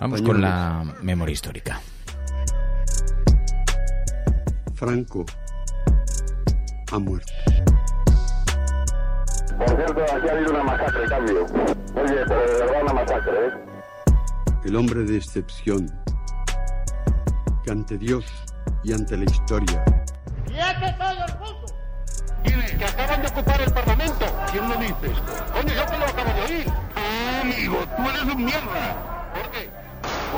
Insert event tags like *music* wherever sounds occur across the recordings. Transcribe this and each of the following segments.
Vamos con la memoria histórica. Franco ha muerto. Por cierto, aquí ha habido una masacre, cambio. Oye, pero de verdad una masacre, ¿eh? El hombre de excepción, que ante Dios y ante la historia. ¡Quieto todo el mundo! ¿Quiénes? Que acaban de ocupar el Parlamento. ¿Quién lo dices? Coño, yo que lo acabo de oír. Ah, amigo, tú eres un mierda.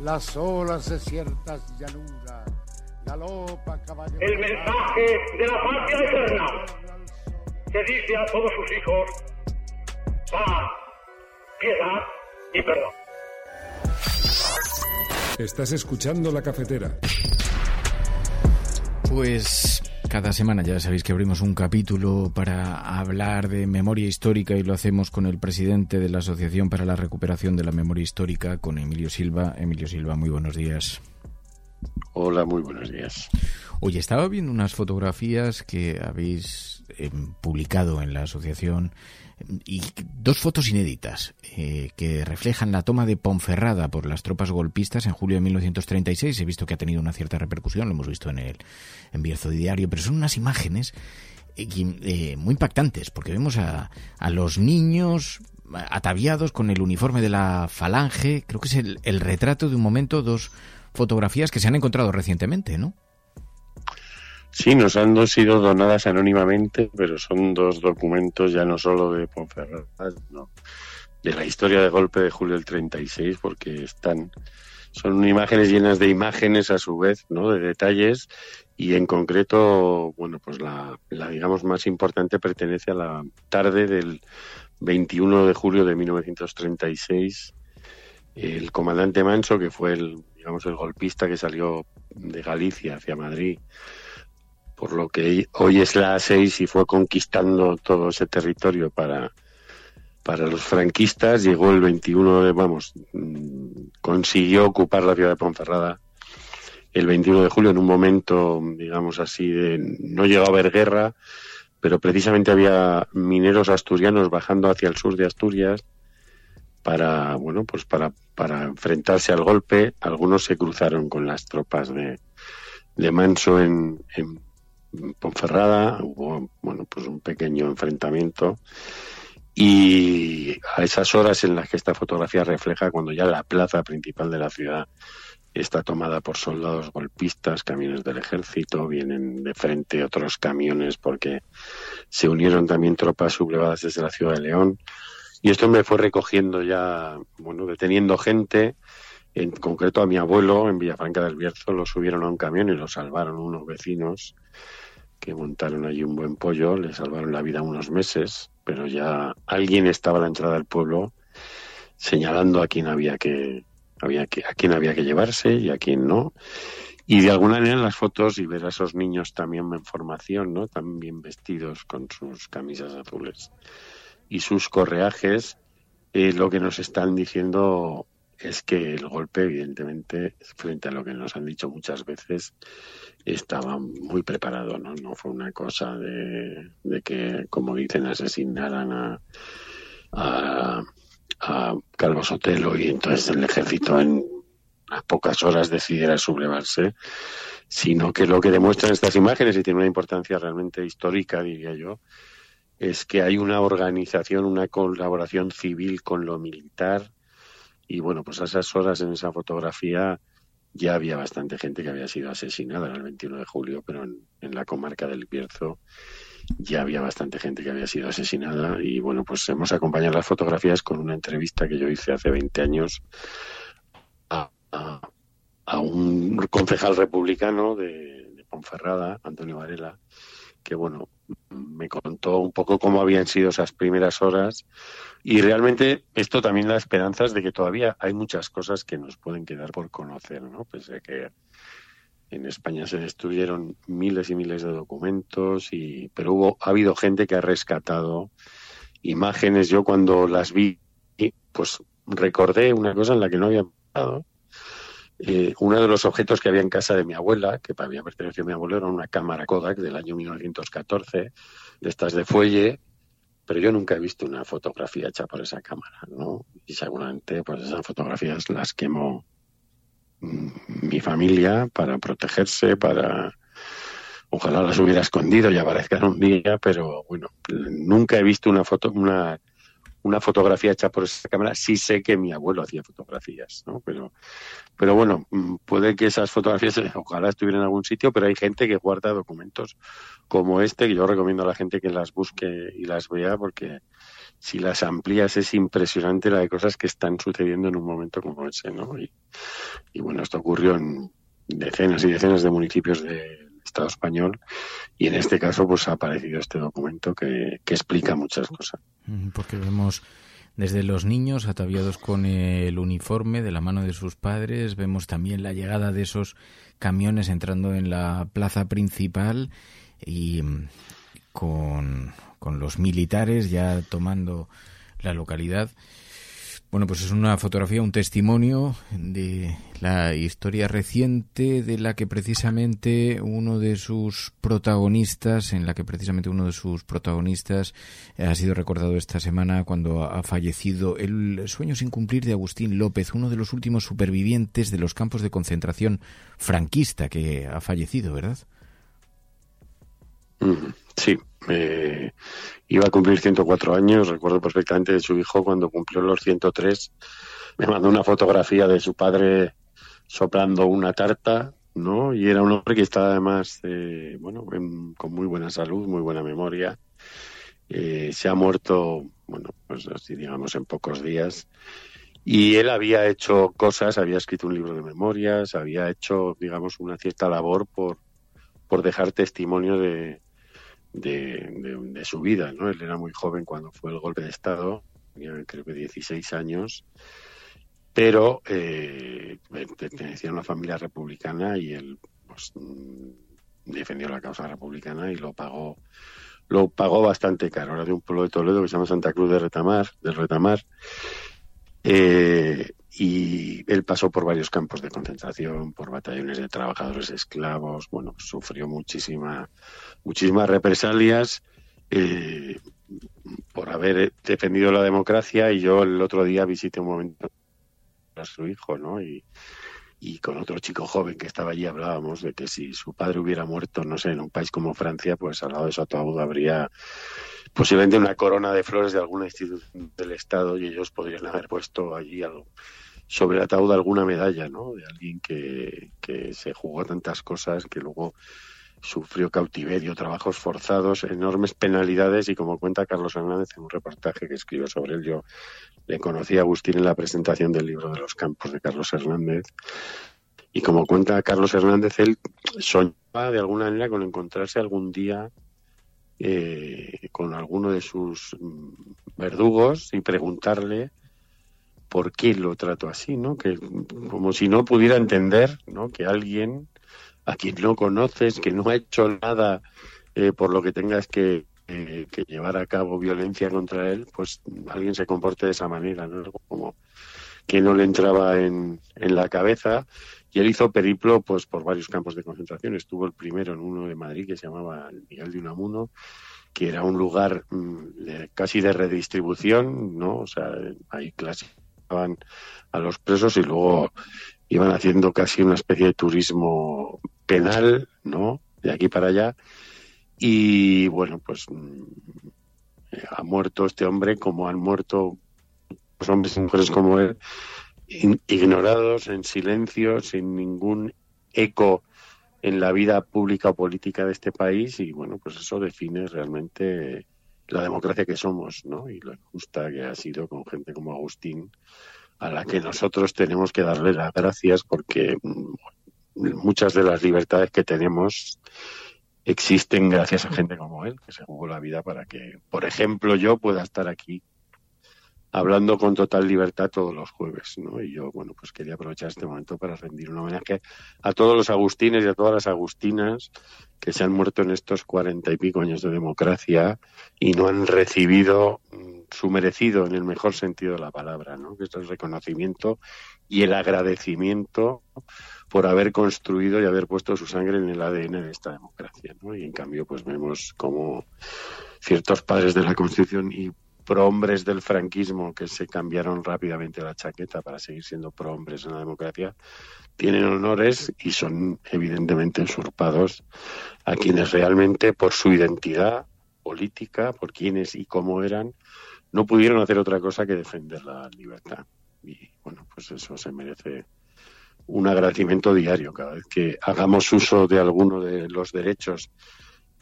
las olas de ciertas llanuras, galopa caballo. El mensaje de la patria eterna que dice a todos sus hijos paz, piedad y perdón. Estás escuchando la cafetera. Pues cada semana ya sabéis que abrimos un capítulo para hablar de memoria histórica y lo hacemos con el presidente de la Asociación para la Recuperación de la Memoria Histórica, con Emilio Silva. Emilio Silva, muy buenos días. Hola, muy buenos días. Oye, estaba viendo unas fotografías que habéis eh, publicado en la asociación y dos fotos inéditas eh, que reflejan la toma de Ponferrada por las tropas golpistas en julio de 1936. He visto que ha tenido una cierta repercusión, lo hemos visto en el en Bierzo Diario, pero son unas imágenes eh, eh, muy impactantes porque vemos a, a los niños ataviados con el uniforme de la falange. Creo que es el, el retrato de un momento, dos fotografías que se han encontrado recientemente, ¿no? Sí, nos han dos- sido donadas anónimamente, pero son dos documentos ya no solo de Ponferrada, no, de la historia de golpe de julio del 36, porque están, son imágenes llenas de imágenes a su vez, ¿no? De detalles y en concreto, bueno, pues la, la digamos más importante pertenece a la tarde del 21 de julio de 1936. El comandante Manso, que fue el, digamos, el golpista que salió de Galicia hacia Madrid, por lo que hoy es la A6 y fue conquistando todo ese territorio para, para los franquistas, llegó el 21 de, vamos, mm, consiguió ocupar la ciudad de Ponferrada el 21 de julio en un momento, digamos así, de no llegó a haber guerra, pero precisamente había mineros asturianos bajando hacia el sur de Asturias para, bueno, pues para, para enfrentarse al golpe. Algunos se cruzaron con las tropas de, de Manso en, en Ponferrada, hubo, bueno, pues un pequeño enfrentamiento. Y a esas horas en las que esta fotografía refleja cuando ya la plaza principal de la ciudad está tomada por soldados golpistas, camiones del ejército, vienen de frente otros camiones porque se unieron también tropas sublevadas desde la ciudad de León. Y esto me fue recogiendo ya, bueno, deteniendo gente, en concreto a mi abuelo en Villafranca del Bierzo, lo subieron a un camión y lo salvaron unos vecinos que montaron allí un buen pollo, le salvaron la vida unos meses, pero ya alguien estaba a la entrada del pueblo señalando a quién había que, había que, a quién había que llevarse y a quién no. Y de alguna manera en las fotos y ver a esos niños también en formación, ¿no? También vestidos con sus camisas azules y sus correajes, lo que nos están diciendo es que el golpe, evidentemente, frente a lo que nos han dicho muchas veces, estaba muy preparado, ¿no? No fue una cosa de, de que, como dicen, asesinaran a, a, a Calvo Sotelo y entonces el ejército en pocas horas decidiera sublevarse, sino que lo que demuestran estas imágenes, y tiene una importancia realmente histórica, diría yo, es que hay una organización, una colaboración civil con lo militar, y bueno, pues a esas horas en esa fotografía ya había bastante gente que había sido asesinada en el 21 de julio, pero en, en la comarca del Bierzo, ya había bastante gente que había sido asesinada y bueno, pues hemos acompañado las fotografías con una entrevista que yo hice hace 20 años a, un concejal republicano de, de, Ponferrada, Antonio Varela, que bueno, me contó un poco cómo habían sido esas primeras horas y realmente esto también da esperanzas de que todavía hay muchas cosas que nos pueden quedar por conocer, ¿no? Pese a que en España se destruyeron miles y miles de documentos, y, pero hubo, ha habido gente que ha rescatado imágenes. Yo cuando las vi, pues recordé una cosa en la que no había pensado. Eh, uno de los objetos que había en casa de mi abuela, que había pertenecido a mi abuelo, era una cámara Kodak del año 1914, de estas de fuelle, pero yo nunca he visto una fotografía hecha por esa cámara, ¿no? Y seguramente, pues esas fotografías las quemó mi familia para protegerse, para ojalá las hubiera escondido y aparezcan un día, pero bueno, nunca he visto una foto, una, una fotografía hecha por esa cámara. Sí sé que mi abuelo hacía fotografías, ¿no? Pero, pero bueno, mm, puede que esas fotografías *laughs* ojalá estuvieran en algún sitio, pero hay gente que guarda documentos como este, que yo recomiendo a la gente que las busque y las vea porque si las amplías es impresionante la de cosas que están sucediendo en un momento como ese, ¿no? Y, y bueno, esto ocurrió en decenas y decenas de municipios del Estado español y en este caso pues ha aparecido este documento que, que explica muchas cosas. Porque vemos desde los niños ataviados con el uniforme de la mano de sus padres, vemos también la llegada de esos camiones entrando en la plaza principal y mm, con con los militares ya tomando la localidad. Bueno, pues es una fotografía, un testimonio de la historia reciente de la que precisamente uno de sus protagonistas, en la que precisamente uno de sus protagonistas ha sido recordado esta semana cuando ha fallecido el sueño sin cumplir de Agustín López, uno de los últimos supervivientes de los campos de concentración franquista que ha fallecido, ¿verdad? Sí, iba a cumplir 104 años, recuerdo perfectamente de su hijo cuando cumplió los 103, me mandó una fotografía de su padre soplando una tarta, ¿no? Y era un hombre que estaba además, eh, bueno, con muy buena salud, muy buena memoria. Eh, se ha muerto, bueno, pues así digamos en pocos días. Y él había hecho cosas, había escrito un libro de memorias, había hecho, digamos, una cierta labor por, por dejar testimonio de, de, su vida, ¿no? Él era muy joven cuando fue el golpe de Estado, tenía creo que 16 años, pero eh, pertenecía a una familia republicana y él pues, mm, defendió la causa republicana y lo pagó lo pagó bastante caro. Era de un pueblo de Toledo que se llama Santa Cruz de Retamar, del Retamar. Eh, y él pasó por varios campos de concentración, por batallones de trabajadores esclavos, bueno, sufrió muchísima, muchísimas represalias eh, por haber defendido la democracia y yo el otro día visité un momento a su hijo, ¿no? Y, y con otro chico joven que estaba allí hablábamos de que si su padre hubiera muerto, no sé, en un país como Francia, pues al lado de su ataúd habría posiblemente una corona de flores de alguna institución del Estado y ellos podrían haber puesto allí algo sobre el ataúd alguna medalla, ¿no? De alguien que, que se jugó tantas cosas, que luego sufrió cautiverio, trabajos forzados, enormes penalidades y como cuenta Carlos Hernández en un reportaje que escribe sobre él, yo le conocí a Agustín en la presentación del libro de los campos de Carlos Hernández y como cuenta Carlos Hernández, él soñaba de alguna manera con encontrarse algún día eh, con alguno de sus mm, verdugos y preguntarle por qué lo trato así, ¿no? Que como si no pudiera entender, ¿no? Que alguien a quien no conoces, que no ha hecho nada eh, por lo que tengas que, eh, que, llevar a cabo violencia contra él, pues alguien se comporte de esa manera, ¿no? Como que no le entraba en, la cabeza. Y él hizo periplo pues por varios campos de concentración. Estuvo el primero en uno de Madrid que se llamaba Miguel de Unamuno, que era un lugar mm, casi de redistribución, ¿no? O sea, ahí a los presos y luego iban haciendo casi una especie de turismo penal, ¿no? De aquí para allá. Y bueno, pues mm, ha muerto este hombre como han muerto los hombres y mujeres como él, ignorados, en silencio, sin ningún eco en la vida pública o política de este país y bueno, pues eso define realmente la democracia que somos, ¿no? Y lo injusta que ha sido con gente como Agustín, a la que nosotros tenemos que darle las gracias porque mm, muchas de las libertades que tenemos existen gracias a gente como él, que se jugó la vida para que, por ejemplo, yo pueda estar aquí hablando con total libertad todos los jueves, ¿no? Y yo, bueno, pues quería aprovechar este momento para rendir un homenaje a todos los agustines y a todas las agustinas que se han muerto en estos cuarenta y pico años de democracia y no han recibido mm, su merecido en el mejor sentido de la palabra, ¿no? Que es el reconocimiento y el agradecimiento por haber construido y haber puesto su sangre en el ADN de esta democracia. Y en cambio, pues vemos como ciertos padres de la Constitución y prohombres del franquismo que se cambiaron rápidamente la chaqueta para seguir siendo prohombres en la democracia, tienen honores y son evidentemente usurpados a quienes realmente por su identidad política, por quiénes y cómo eran, no pudieron hacer otra cosa que defender la libertad. Y bueno, pues eso se merece un agradecimiento diario cada vez que hagamos uso de alguno de los derechos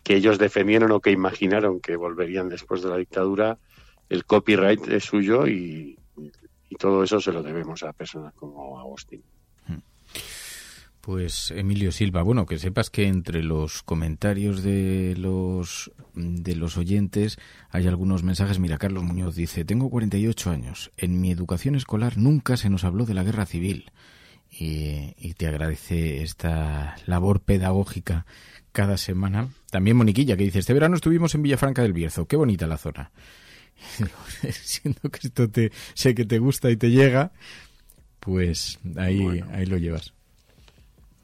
que ellos defendieron o que imaginaron que volverían después de la dictadura, el copyright es suyo y, todo eso se lo debemos a personas como Agustín. Pues Emilio Silva, bueno, que sepas que entre los comentarios de los de los oyentes hay algunos mensajes. Mira, Carlos Muñoz dice, tengo 48 años. En mi educación escolar nunca se nos habló de la guerra civil. Y, y te agradece esta labor pedagógica cada semana. También Moniquilla, que dice, este verano estuvimos en Villafranca del Bierzo. Qué bonita la zona. *laughs* siendo que esto te sé que te gusta y te llega, pues ahí, ahí lo llevas.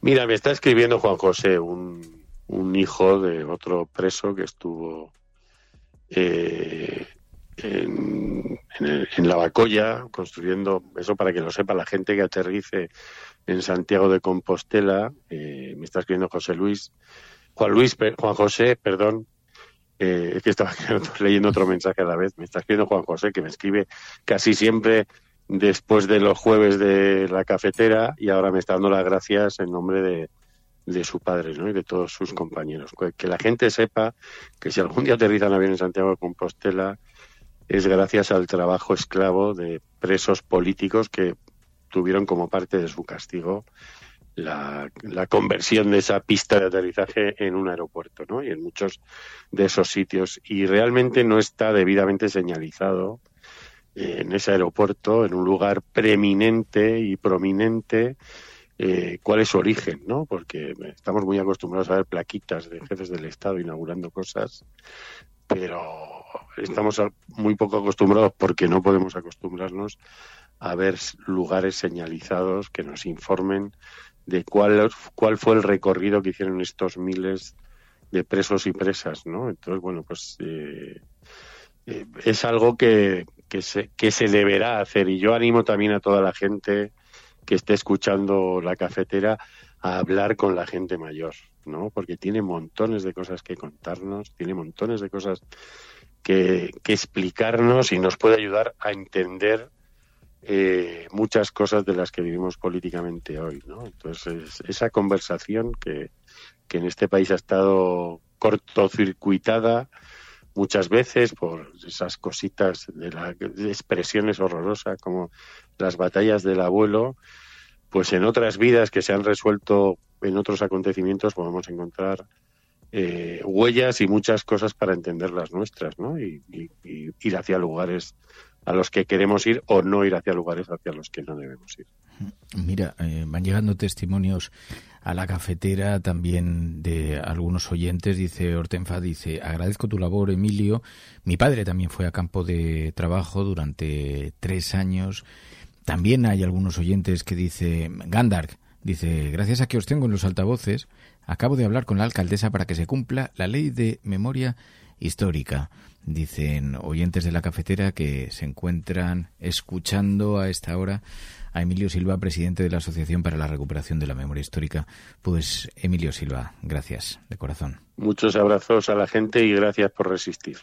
Mira, me está escribiendo Juan José, un, un hijo de otro preso que estuvo eh, en, en, la Bacoya, construyendo, eso para que lo sepa la gente que aterrice en Santiago de Compostela, eh, me está escribiendo José Luis, Juan Luis, Juan José, perdón, eh, es que estaba *laughs* leyendo otro mensaje a la vez. Me está escribiendo Juan José, que me escribe casi siempre después de los jueves de la cafetera y ahora me está dando las gracias en nombre de, de su padre ¿no? y de todos sus compañeros. Que la gente sepa que si algún día aterrizan avión en Santiago de Compostela es gracias al trabajo esclavo de presos políticos que tuvieron como parte de su castigo la, conversión de esa pista de aterrizaje en un aeropuerto, ¿no? Y en muchos de esos sitios. Y realmente no está debidamente señalizado eh, en ese aeropuerto, en un lugar preeminente y prominente, eh, cuál es su origen, ¿no? Porque estamos muy acostumbrados a ver plaquitas de jefes del Estado inaugurando cosas, pero estamos muy poco acostumbrados porque no podemos acostumbrarnos a ver lugares señalizados que nos informen de cuál, cuál fue el recorrido que hicieron estos miles de presos y presas, ¿no? Entonces, bueno, pues eh, eh, es algo que, que, se, que se deberá hacer y yo animo también a toda la gente que esté escuchando la cafetera a hablar con la gente mayor, ¿no? Porque tiene montones de cosas que contarnos, tiene montones de cosas que, que explicarnos y nos puede ayudar a entender eh, muchas cosas de las que vivimos políticamente hoy, ¿no? Entonces, esa conversación que, que en este país ha estado cortocircuitada muchas veces por esas cositas de las expresiones horrorosas como las batallas del abuelo, pues en otras vidas que se han resuelto en otros acontecimientos podemos encontrar eh, huellas y muchas cosas para entender las nuestras, ¿no? y ir hacia lugares a los que queremos ir o no ir hacia lugares hacia los que no debemos ir. Mira, eh, van llegando testimonios a la cafetera también de algunos oyentes. Dice Hortenfa, dice, agradezco tu labor, Emilio. Mi padre también fue a campo de trabajo durante tres años. También hay algunos oyentes que dice, Gandark, dice, gracias a que os tengo en los altavoces, acabo de hablar con la alcaldesa para que se cumpla la ley de memoria histórica. Dicen oyentes de la cafetera que se encuentran escuchando a esta hora a Emilio Silva, presidente de la Asociación para la Recuperación de la Memoria Histórica. Pues Emilio Silva, gracias de corazón. Muchos abrazos a la gente y gracias por resistir.